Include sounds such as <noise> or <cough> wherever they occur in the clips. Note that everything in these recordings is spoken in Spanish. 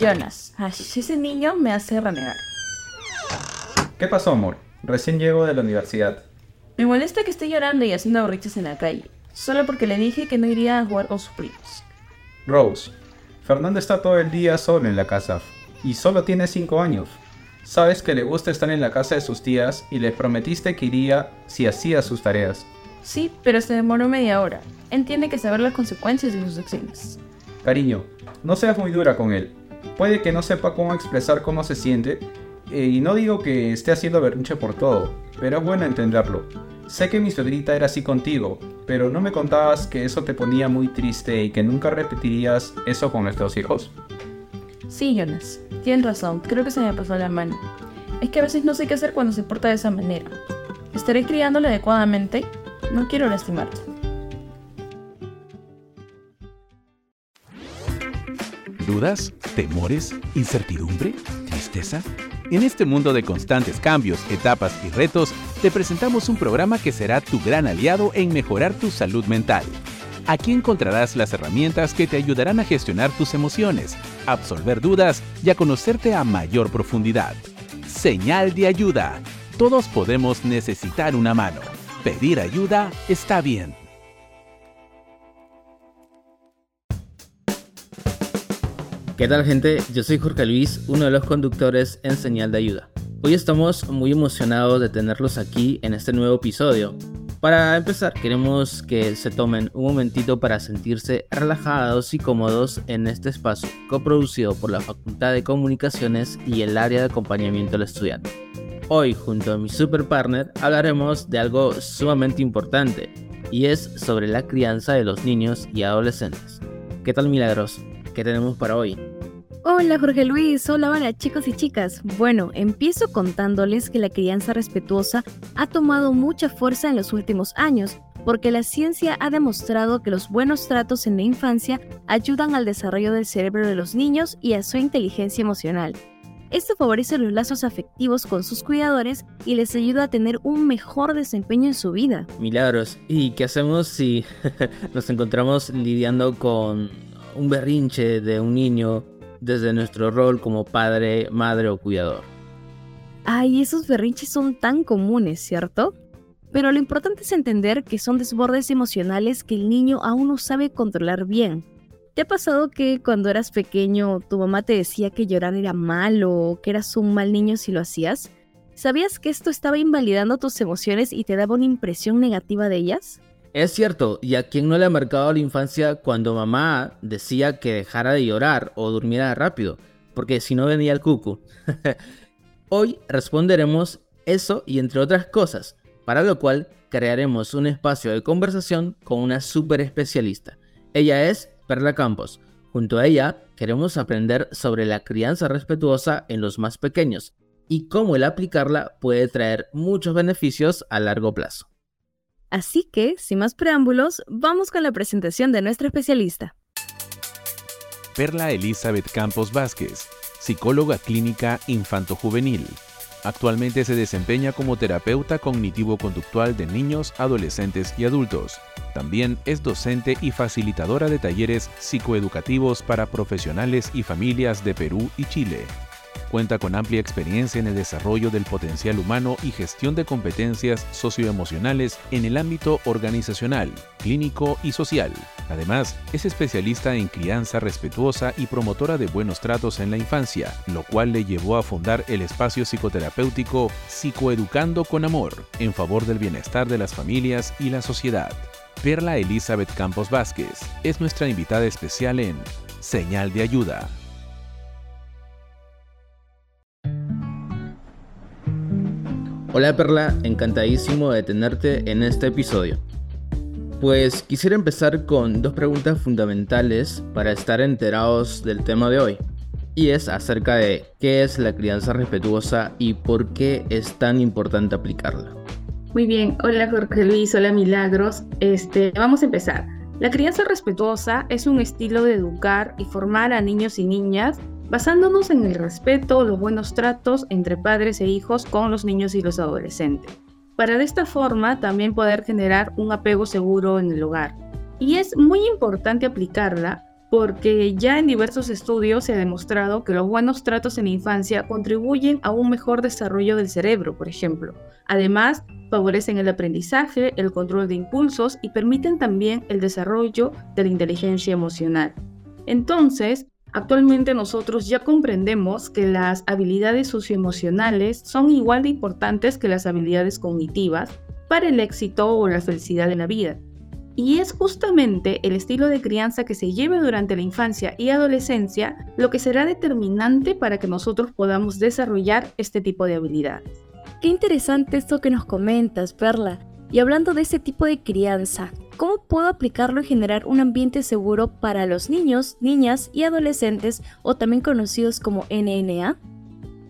Jonas, ay, ese niño me hace renegar. ¿Qué pasó, amor? Recién llego de la universidad. Me molesta que esté llorando y haciendo borriches en la calle, solo porque le dije que no iría a jugar con sus primos. Rose, Fernando está todo el día solo en la casa y solo tiene 5 años. Sabes que le gusta estar en la casa de sus tías y le prometiste que iría si hacía sus tareas. Sí, pero se demoró media hora. Entiende que saber las consecuencias de sus acciones. Cariño, no seas muy dura con él. Puede que no sepa cómo expresar cómo se siente, eh, y no digo que esté haciendo berrinche por todo, pero es bueno entenderlo. Sé que mi suegrita era así contigo, pero no me contabas que eso te ponía muy triste y que nunca repetirías eso con nuestros hijos. Sí, Jonas, tienes razón, creo que se me pasó la mano. Es que a veces no sé qué hacer cuando se porta de esa manera. Estaré criándole adecuadamente, no quiero lastimarte. ¿Dudas? ¿Temores? ¿Incertidumbre? ¿Tristeza? En este mundo de constantes cambios, etapas y retos, te presentamos un programa que será tu gran aliado en mejorar tu salud mental. Aquí encontrarás las herramientas que te ayudarán a gestionar tus emociones, absolver dudas y a conocerte a mayor profundidad. Señal de ayuda. Todos podemos necesitar una mano. Pedir ayuda está bien. ¿Qué tal gente? Yo soy Jorge Luis, uno de los conductores en Señal de Ayuda. Hoy estamos muy emocionados de tenerlos aquí en este nuevo episodio. Para empezar, queremos que se tomen un momentito para sentirse relajados y cómodos en este espacio, coproducido por la Facultad de Comunicaciones y el área de acompañamiento al estudiante. Hoy, junto a mi super partner, hablaremos de algo sumamente importante, y es sobre la crianza de los niños y adolescentes. ¿Qué tal Milagros? ¿Qué tenemos para hoy? Hola Jorge Luis, hola, hola chicos y chicas. Bueno, empiezo contándoles que la crianza respetuosa ha tomado mucha fuerza en los últimos años, porque la ciencia ha demostrado que los buenos tratos en la infancia ayudan al desarrollo del cerebro de los niños y a su inteligencia emocional. Esto favorece los lazos afectivos con sus cuidadores y les ayuda a tener un mejor desempeño en su vida. Milagros, ¿y qué hacemos si <laughs> nos encontramos lidiando con un berrinche de un niño desde nuestro rol como padre, madre o cuidador. Ay, esos berrinches son tan comunes, ¿cierto? Pero lo importante es entender que son desbordes emocionales que el niño aún no sabe controlar bien. ¿Te ha pasado que cuando eras pequeño tu mamá te decía que llorar era malo o que eras un mal niño si lo hacías? ¿Sabías que esto estaba invalidando tus emociones y te daba una impresión negativa de ellas? Es cierto, y a quien no le ha marcado la infancia cuando mamá decía que dejara de llorar o durmiera rápido, porque si no venía el cucu. <laughs> Hoy responderemos eso y entre otras cosas, para lo cual crearemos un espacio de conversación con una super especialista. Ella es Perla Campos. Junto a ella queremos aprender sobre la crianza respetuosa en los más pequeños y cómo el aplicarla puede traer muchos beneficios a largo plazo. Así que, sin más preámbulos, vamos con la presentación de nuestra especialista. Perla Elizabeth Campos Vázquez, psicóloga clínica infanto-juvenil. Actualmente se desempeña como terapeuta cognitivo-conductual de niños, adolescentes y adultos. También es docente y facilitadora de talleres psicoeducativos para profesionales y familias de Perú y Chile. Cuenta con amplia experiencia en el desarrollo del potencial humano y gestión de competencias socioemocionales en el ámbito organizacional, clínico y social. Además, es especialista en crianza respetuosa y promotora de buenos tratos en la infancia, lo cual le llevó a fundar el espacio psicoterapéutico Psicoeducando con Amor, en favor del bienestar de las familias y la sociedad. Perla Elizabeth Campos Vázquez es nuestra invitada especial en Señal de Ayuda. Hola Perla, encantadísimo de tenerte en este episodio. Pues quisiera empezar con dos preguntas fundamentales para estar enterados del tema de hoy. Y es acerca de qué es la crianza respetuosa y por qué es tan importante aplicarla. Muy bien, hola Jorge Luis, hola Milagros. Este, vamos a empezar. La crianza respetuosa es un estilo de educar y formar a niños y niñas basándonos en el respeto, los buenos tratos entre padres e hijos con los niños y los adolescentes, para de esta forma también poder generar un apego seguro en el hogar. Y es muy importante aplicarla porque ya en diversos estudios se ha demostrado que los buenos tratos en la infancia contribuyen a un mejor desarrollo del cerebro, por ejemplo. Además, favorecen el aprendizaje, el control de impulsos y permiten también el desarrollo de la inteligencia emocional. Entonces, actualmente nosotros ya comprendemos que las habilidades socioemocionales son igual de importantes que las habilidades cognitivas para el éxito o la felicidad en la vida. Y es justamente el estilo de crianza que se lleve durante la infancia y adolescencia lo que será determinante para que nosotros podamos desarrollar este tipo de habilidades. Qué interesante esto que nos comentas, Perla. Y hablando de este tipo de crianza, ¿cómo puedo aplicarlo y generar un ambiente seguro para los niños, niñas y adolescentes o también conocidos como NNA?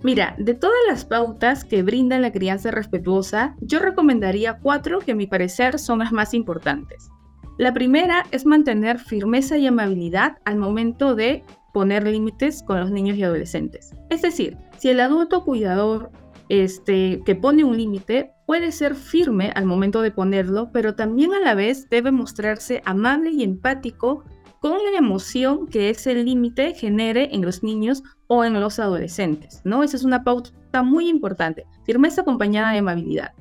Mira, de todas las pautas que brinda la crianza respetuosa, yo recomendaría cuatro que a mi parecer son las más importantes. La primera es mantener firmeza y amabilidad al momento de poner límites con los niños y adolescentes. Es decir, si el adulto cuidador este, que pone un límite puede ser firme al momento de ponerlo, pero también a la vez debe mostrarse amable y empático con la emoción que ese límite genere en los niños o en los adolescentes, ¿no? Esa es una pauta muy importante, firmeza acompañada de amabilidad.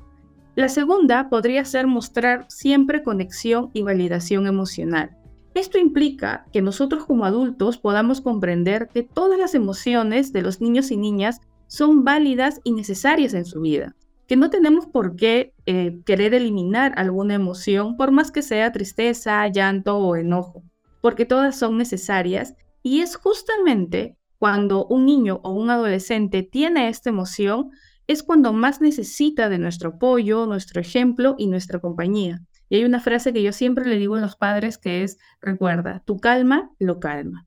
La segunda podría ser mostrar siempre conexión y validación emocional. Esto implica que nosotros como adultos podamos comprender que todas las emociones de los niños y niñas son válidas y necesarias en su vida, que no tenemos por qué eh, querer eliminar alguna emoción por más que sea tristeza, llanto o enojo porque todas son necesarias y es justamente cuando un niño o un adolescente tiene esta emoción, es cuando más necesita de nuestro apoyo, nuestro ejemplo y nuestra compañía. Y hay una frase que yo siempre le digo a los padres que es, recuerda, tu calma lo calma.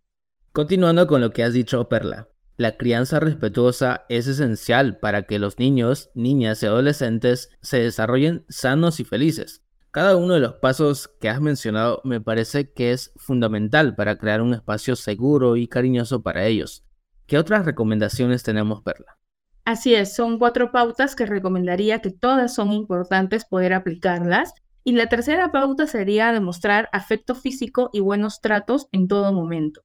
Continuando con lo que has dicho, Perla, la crianza respetuosa es esencial para que los niños, niñas y adolescentes se desarrollen sanos y felices. Cada uno de los pasos que has mencionado me parece que es fundamental para crear un espacio seguro y cariñoso para ellos. ¿Qué otras recomendaciones tenemos, Perla? Así es, son cuatro pautas que recomendaría que todas son importantes poder aplicarlas. Y la tercera pauta sería demostrar afecto físico y buenos tratos en todo momento.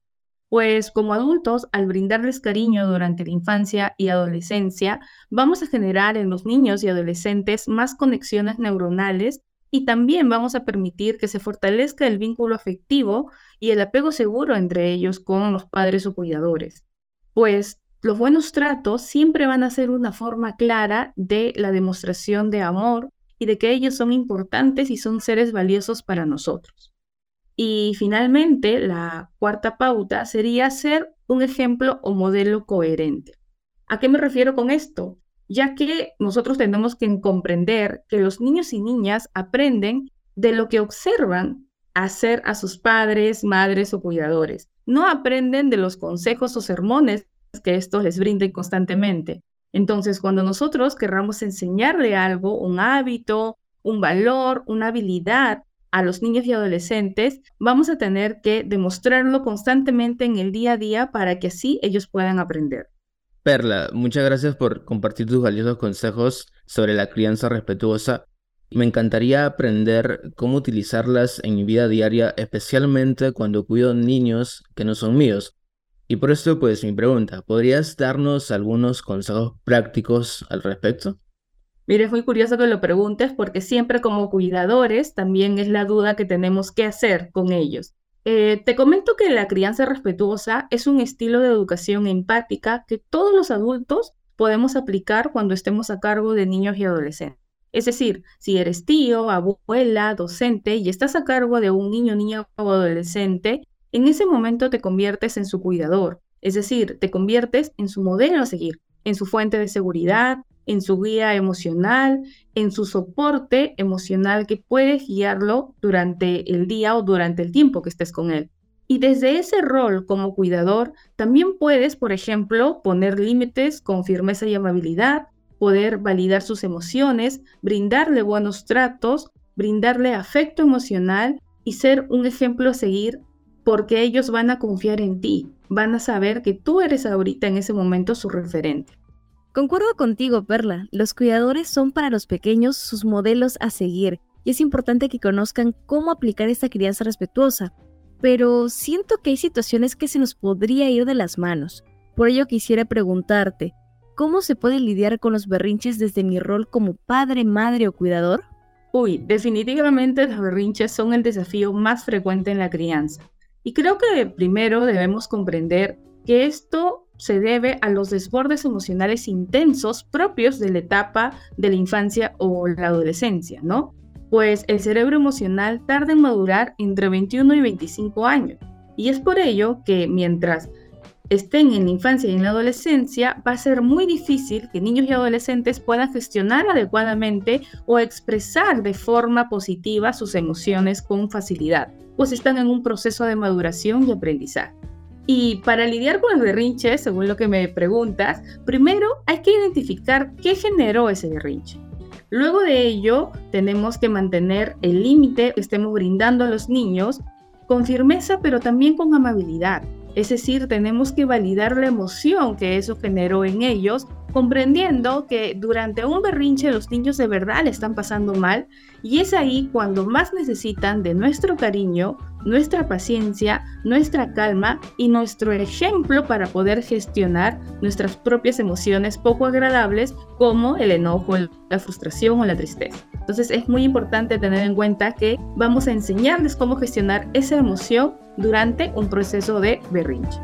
Pues como adultos, al brindarles cariño durante la infancia y adolescencia, vamos a generar en los niños y adolescentes más conexiones neuronales y también vamos a permitir que se fortalezca el vínculo afectivo y el apego seguro entre ellos con los padres o cuidadores. Pues los buenos tratos siempre van a ser una forma clara de la demostración de amor y de que ellos son importantes y son seres valiosos para nosotros. Y finalmente, la cuarta pauta sería ser un ejemplo o modelo coherente. ¿A qué me refiero con esto? ya que nosotros tenemos que comprender que los niños y niñas aprenden de lo que observan hacer a sus padres, madres o cuidadores. No aprenden de los consejos o sermones que estos les brinden constantemente. Entonces, cuando nosotros querramos enseñarle algo, un hábito, un valor, una habilidad a los niños y adolescentes, vamos a tener que demostrarlo constantemente en el día a día para que así ellos puedan aprender. Perla, muchas gracias por compartir tus valiosos consejos sobre la crianza respetuosa. Me encantaría aprender cómo utilizarlas en mi vida diaria, especialmente cuando cuido niños que no son míos. Y por esto, pues mi pregunta, ¿podrías darnos algunos consejos prácticos al respecto? Mire, es muy curioso que lo preguntes porque siempre como cuidadores también es la duda que tenemos qué hacer con ellos. Eh, te comento que la crianza respetuosa es un estilo de educación empática que todos los adultos podemos aplicar cuando estemos a cargo de niños y adolescentes. Es decir, si eres tío, abuela, docente y estás a cargo de un niño, niña o adolescente, en ese momento te conviertes en su cuidador. Es decir, te conviertes en su modelo a seguir, en su fuente de seguridad, en su guía emocional, en su soporte emocional que puedes guiarlo durante el día o durante el tiempo que estés con él. Y desde ese rol como cuidador, también puedes, por ejemplo, poner límites con firmeza y amabilidad, poder validar sus emociones, brindarle buenos tratos, brindarle afecto emocional y ser un ejemplo a seguir porque ellos van a confiar en ti, van a saber que tú eres ahorita en ese momento su referente. Concuerdo contigo, Perla. Los cuidadores son para los pequeños sus modelos a seguir y es importante que conozcan cómo aplicar esta crianza respetuosa. pero siento que hay situaciones que se nos podría ir de las manos. Por ello quisiera preguntarte, ¿cómo se puede lidiar con los berrinches desde mi rol como padre, madre o cuidador? Uy, definitivamente los berrinches son el desafío más frecuente en la crianza. Y creo que primero debemos comprender que esto se debe a los desbordes emocionales intensos propios de la etapa de la infancia o la adolescencia, ¿no? Pues el cerebro emocional tarda en madurar entre 21 y 25 años. Y es por ello que mientras estén en la infancia y en la adolescencia, va a ser muy difícil que niños y adolescentes puedan gestionar adecuadamente o expresar de forma positiva sus emociones con facilidad, pues están en un proceso de maduración y aprendizaje. Y para lidiar con el berrinche, según lo que me preguntas, primero hay que identificar qué generó ese berrinche. Luego de ello, tenemos que mantener el límite que estemos brindando a los niños con firmeza, pero también con amabilidad es decir, tenemos que validar la emoción que eso generó en ellos, comprendiendo que durante un berrinche los niños de verdad le están pasando mal y es ahí cuando más necesitan de nuestro cariño, nuestra paciencia, nuestra calma y nuestro ejemplo para poder gestionar nuestras propias emociones poco agradables como el enojo, la frustración o la tristeza. Entonces es muy importante tener en cuenta que vamos a enseñarles cómo gestionar esa emoción durante un proceso de berrinche.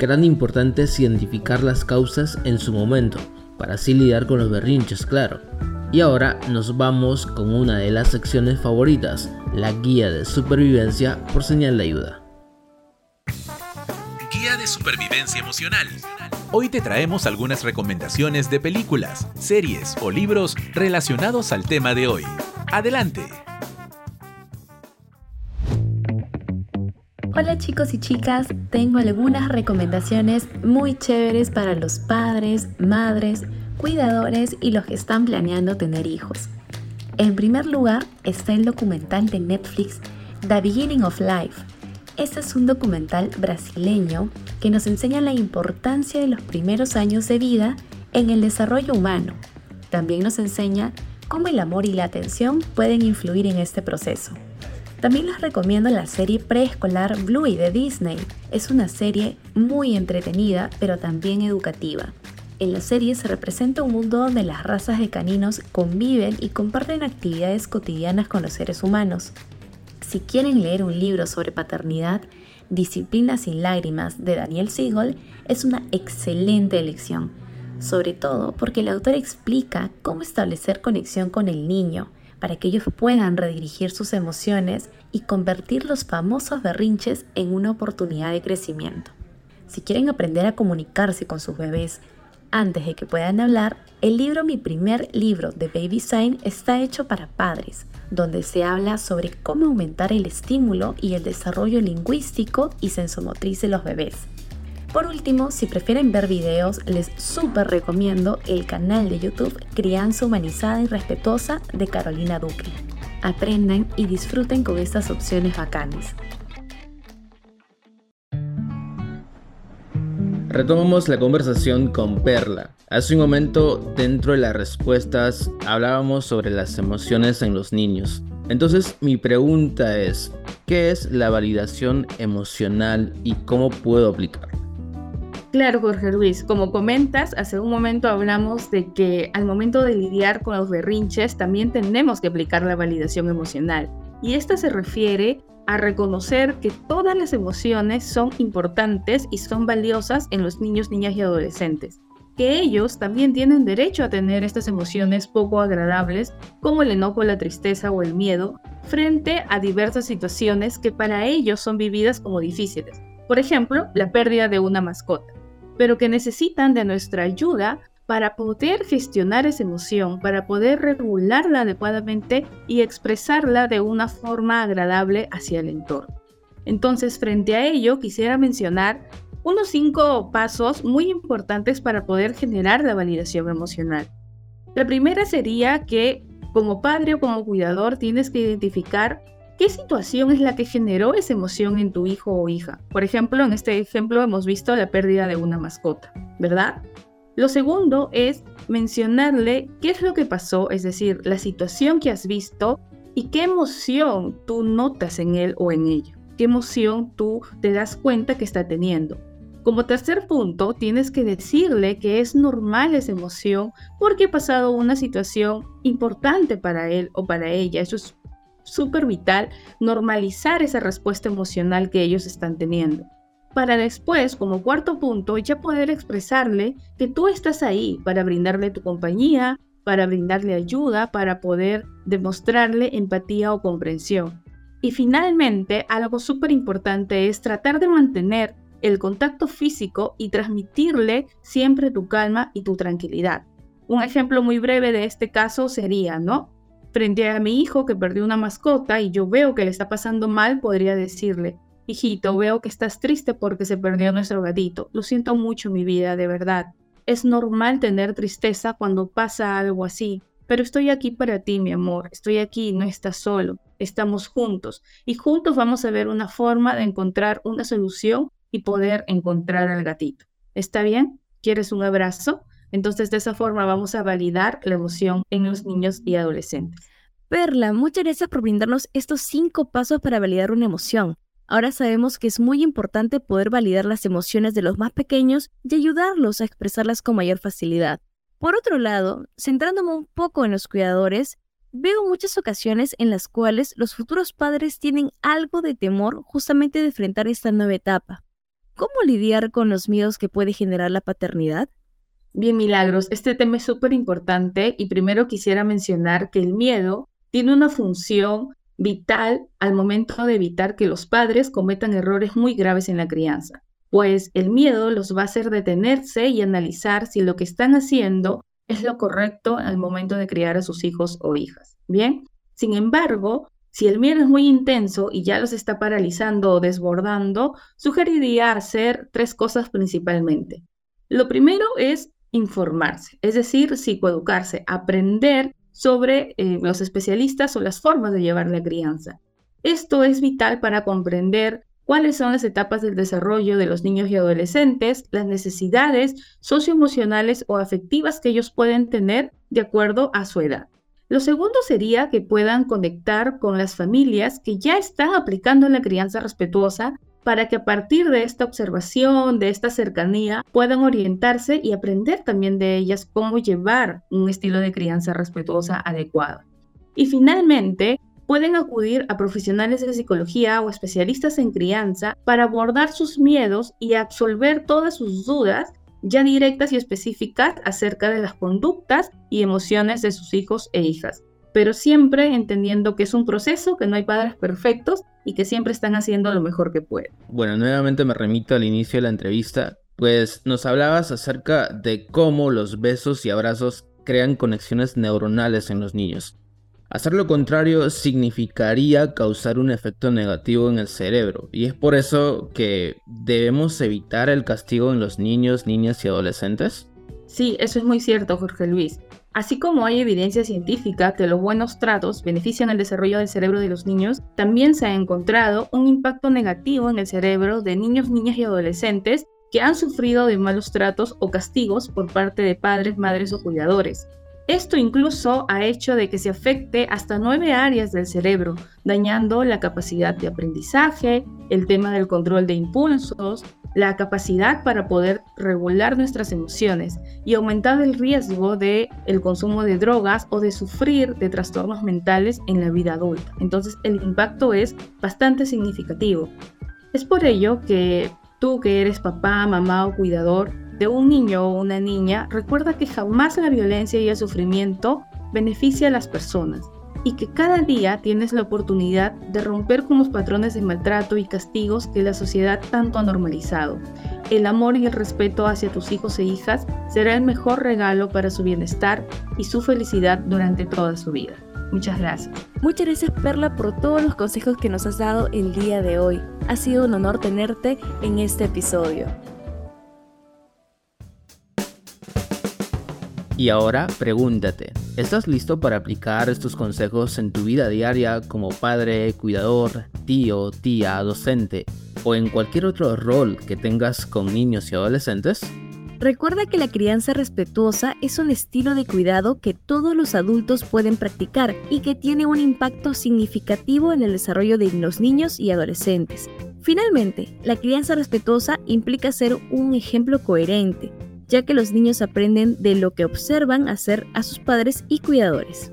Gran importante identificar las causas en su momento, para así lidiar con los berrinches, claro. Y ahora nos vamos con una de las secciones favoritas, la guía de supervivencia por señal de ayuda. Guía de supervivencia emocional. Hoy te traemos algunas recomendaciones de películas, series o libros relacionados al tema de hoy. Adelante. Hola chicos y chicas, tengo algunas recomendaciones muy chéveres para los padres, madres, cuidadores y los que están planeando tener hijos. En primer lugar está el documental de Netflix The Beginning of Life. Este es un documental brasileño que nos enseña la importancia de los primeros años de vida en el desarrollo humano. También nos enseña cómo el amor y la atención pueden influir en este proceso. También les recomiendo la serie preescolar Bluey de Disney. Es una serie muy entretenida, pero también educativa. En la serie se representa un mundo donde las razas de caninos conviven y comparten actividades cotidianas con los seres humanos. Si quieren leer un libro sobre paternidad, Disciplina sin lágrimas de Daniel Siegel es una excelente elección, sobre todo porque el autor explica cómo establecer conexión con el niño, para que ellos puedan redirigir sus emociones y convertir los famosos berrinches en una oportunidad de crecimiento. Si quieren aprender a comunicarse con sus bebés antes de que puedan hablar, el libro Mi primer libro de Baby Sign está hecho para padres, donde se habla sobre cómo aumentar el estímulo y el desarrollo lingüístico y sensomotriz de los bebés. Por último, si prefieren ver videos, les súper recomiendo el canal de YouTube Crianza Humanizada y Respetuosa de Carolina Duque. Aprendan y disfruten con estas opciones bacanas. Retomamos la conversación con Perla. Hace un momento, dentro de las respuestas, hablábamos sobre las emociones en los niños. Entonces, mi pregunta es, ¿qué es la validación emocional y cómo puedo aplicarla? Claro, Jorge Luis, como comentas, hace un momento hablamos de que al momento de lidiar con los berrinches también tenemos que aplicar la validación emocional. Y esta se refiere a reconocer que todas las emociones son importantes y son valiosas en los niños, niñas y adolescentes. Que ellos también tienen derecho a tener estas emociones poco agradables, como el enojo, la tristeza o el miedo, frente a diversas situaciones que para ellos son vividas como difíciles. Por ejemplo, la pérdida de una mascota pero que necesitan de nuestra ayuda para poder gestionar esa emoción, para poder regularla adecuadamente y expresarla de una forma agradable hacia el entorno. Entonces, frente a ello, quisiera mencionar unos cinco pasos muy importantes para poder generar la validación emocional. La primera sería que como padre o como cuidador tienes que identificar ¿Qué situación es la que generó esa emoción en tu hijo o hija? Por ejemplo, en este ejemplo hemos visto la pérdida de una mascota, ¿verdad? Lo segundo es mencionarle qué es lo que pasó, es decir, la situación que has visto y qué emoción tú notas en él o en ella. qué emoción tú te das cuenta que está teniendo. Como tercer punto, tienes que decirle que es normal esa emoción porque ha pasado una situación importante para él o para ella. Eso es súper vital, normalizar esa respuesta emocional que ellos están teniendo. Para después, como cuarto punto, ya poder expresarle que tú estás ahí para brindarle tu compañía, para brindarle ayuda, para poder demostrarle empatía o comprensión. Y finalmente, algo súper importante es tratar de mantener el contacto físico y transmitirle siempre tu calma y tu tranquilidad. Un ejemplo muy breve de este caso sería, ¿no? Frente a mi hijo que perdió una mascota y yo veo que le está pasando mal, podría decirle, hijito, veo que estás triste porque se perdió nuestro gatito. Lo siento mucho, mi vida, de verdad. Es normal tener tristeza cuando pasa algo así, pero estoy aquí para ti, mi amor. Estoy aquí, no estás solo. Estamos juntos y juntos vamos a ver una forma de encontrar una solución y poder encontrar al gatito. ¿Está bien? ¿Quieres un abrazo? Entonces, de esa forma vamos a validar la emoción en los niños y adolescentes. Perla, muchas gracias por brindarnos estos cinco pasos para validar una emoción. Ahora sabemos que es muy importante poder validar las emociones de los más pequeños y ayudarlos a expresarlas con mayor facilidad. Por otro lado, centrándome un poco en los cuidadores, veo muchas ocasiones en las cuales los futuros padres tienen algo de temor justamente de enfrentar esta nueva etapa. ¿Cómo lidiar con los miedos que puede generar la paternidad? Bien, Milagros, este tema es súper importante y primero quisiera mencionar que el miedo tiene una función vital al momento de evitar que los padres cometan errores muy graves en la crianza, pues el miedo los va a hacer detenerse y analizar si lo que están haciendo es lo correcto al momento de criar a sus hijos o hijas. Bien, sin embargo, si el miedo es muy intenso y ya los está paralizando o desbordando, sugeriría hacer tres cosas principalmente. Lo primero es informarse, es decir, psicoeducarse, aprender sobre eh, los especialistas o las formas de llevar la crianza. Esto es vital para comprender cuáles son las etapas del desarrollo de los niños y adolescentes, las necesidades socioemocionales o afectivas que ellos pueden tener de acuerdo a su edad. Lo segundo sería que puedan conectar con las familias que ya están aplicando la crianza respetuosa para que a partir de esta observación, de esta cercanía, puedan orientarse y aprender también de ellas cómo llevar un estilo de crianza respetuosa adecuado. Y finalmente, pueden acudir a profesionales de psicología o especialistas en crianza para abordar sus miedos y absolver todas sus dudas ya directas y específicas acerca de las conductas y emociones de sus hijos e hijas, pero siempre entendiendo que es un proceso, que no hay padres perfectos y que siempre están haciendo lo mejor que pueden. Bueno, nuevamente me remito al inicio de la entrevista, pues nos hablabas acerca de cómo los besos y abrazos crean conexiones neuronales en los niños. Hacer lo contrario significaría causar un efecto negativo en el cerebro y es por eso que debemos evitar el castigo en los niños, niñas y adolescentes. Sí, eso es muy cierto, Jorge Luis. Así como hay evidencia científica que los buenos tratos benefician el desarrollo del cerebro de los niños, también se ha encontrado un impacto negativo en el cerebro de niños, niñas y adolescentes que han sufrido de malos tratos o castigos por parte de padres, madres o cuidadores. Esto incluso ha hecho de que se afecte hasta nueve áreas del cerebro, dañando la capacidad de aprendizaje, el tema del control de impulsos, la capacidad para poder regular nuestras emociones y aumentar el riesgo de el consumo de drogas o de sufrir de trastornos mentales en la vida adulta. Entonces el impacto es bastante significativo. Es por ello que tú que eres papá, mamá o cuidador, de un niño o una niña, recuerda que jamás la violencia y el sufrimiento beneficia a las personas y que cada día tienes la oportunidad de romper con los patrones de maltrato y castigos que la sociedad tanto ha normalizado. El amor y el respeto hacia tus hijos e hijas será el mejor regalo para su bienestar y su felicidad durante toda su vida. Muchas gracias. Muchas gracias Perla por todos los consejos que nos has dado el día de hoy. Ha sido un honor tenerte en este episodio. Y ahora pregúntate, ¿estás listo para aplicar estos consejos en tu vida diaria como padre, cuidador, tío, tía, docente o en cualquier otro rol que tengas con niños y adolescentes? Recuerda que la crianza respetuosa es un estilo de cuidado que todos los adultos pueden practicar y que tiene un impacto significativo en el desarrollo de los niños y adolescentes. Finalmente, la crianza respetuosa implica ser un ejemplo coherente, ya que los niños aprenden de lo que observan hacer a sus padres y cuidadores.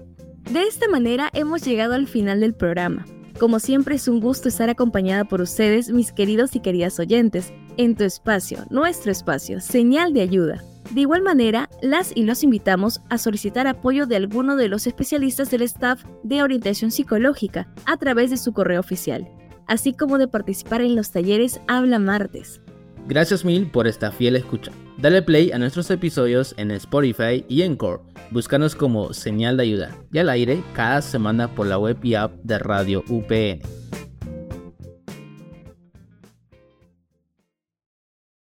De esta manera hemos llegado al final del programa. Como siempre es un gusto estar acompañada por ustedes, mis queridos y queridas oyentes, en tu espacio, nuestro espacio, señal de ayuda. De igual manera, las y los invitamos a solicitar apoyo de alguno de los especialistas del staff de orientación psicológica a través de su correo oficial, así como de participar en los talleres Habla Martes. Gracias mil por esta fiel escucha. Dale play a nuestros episodios en Spotify y Encore. Búscanos como señal de ayuda y al aire cada semana por la web y app de Radio UPN.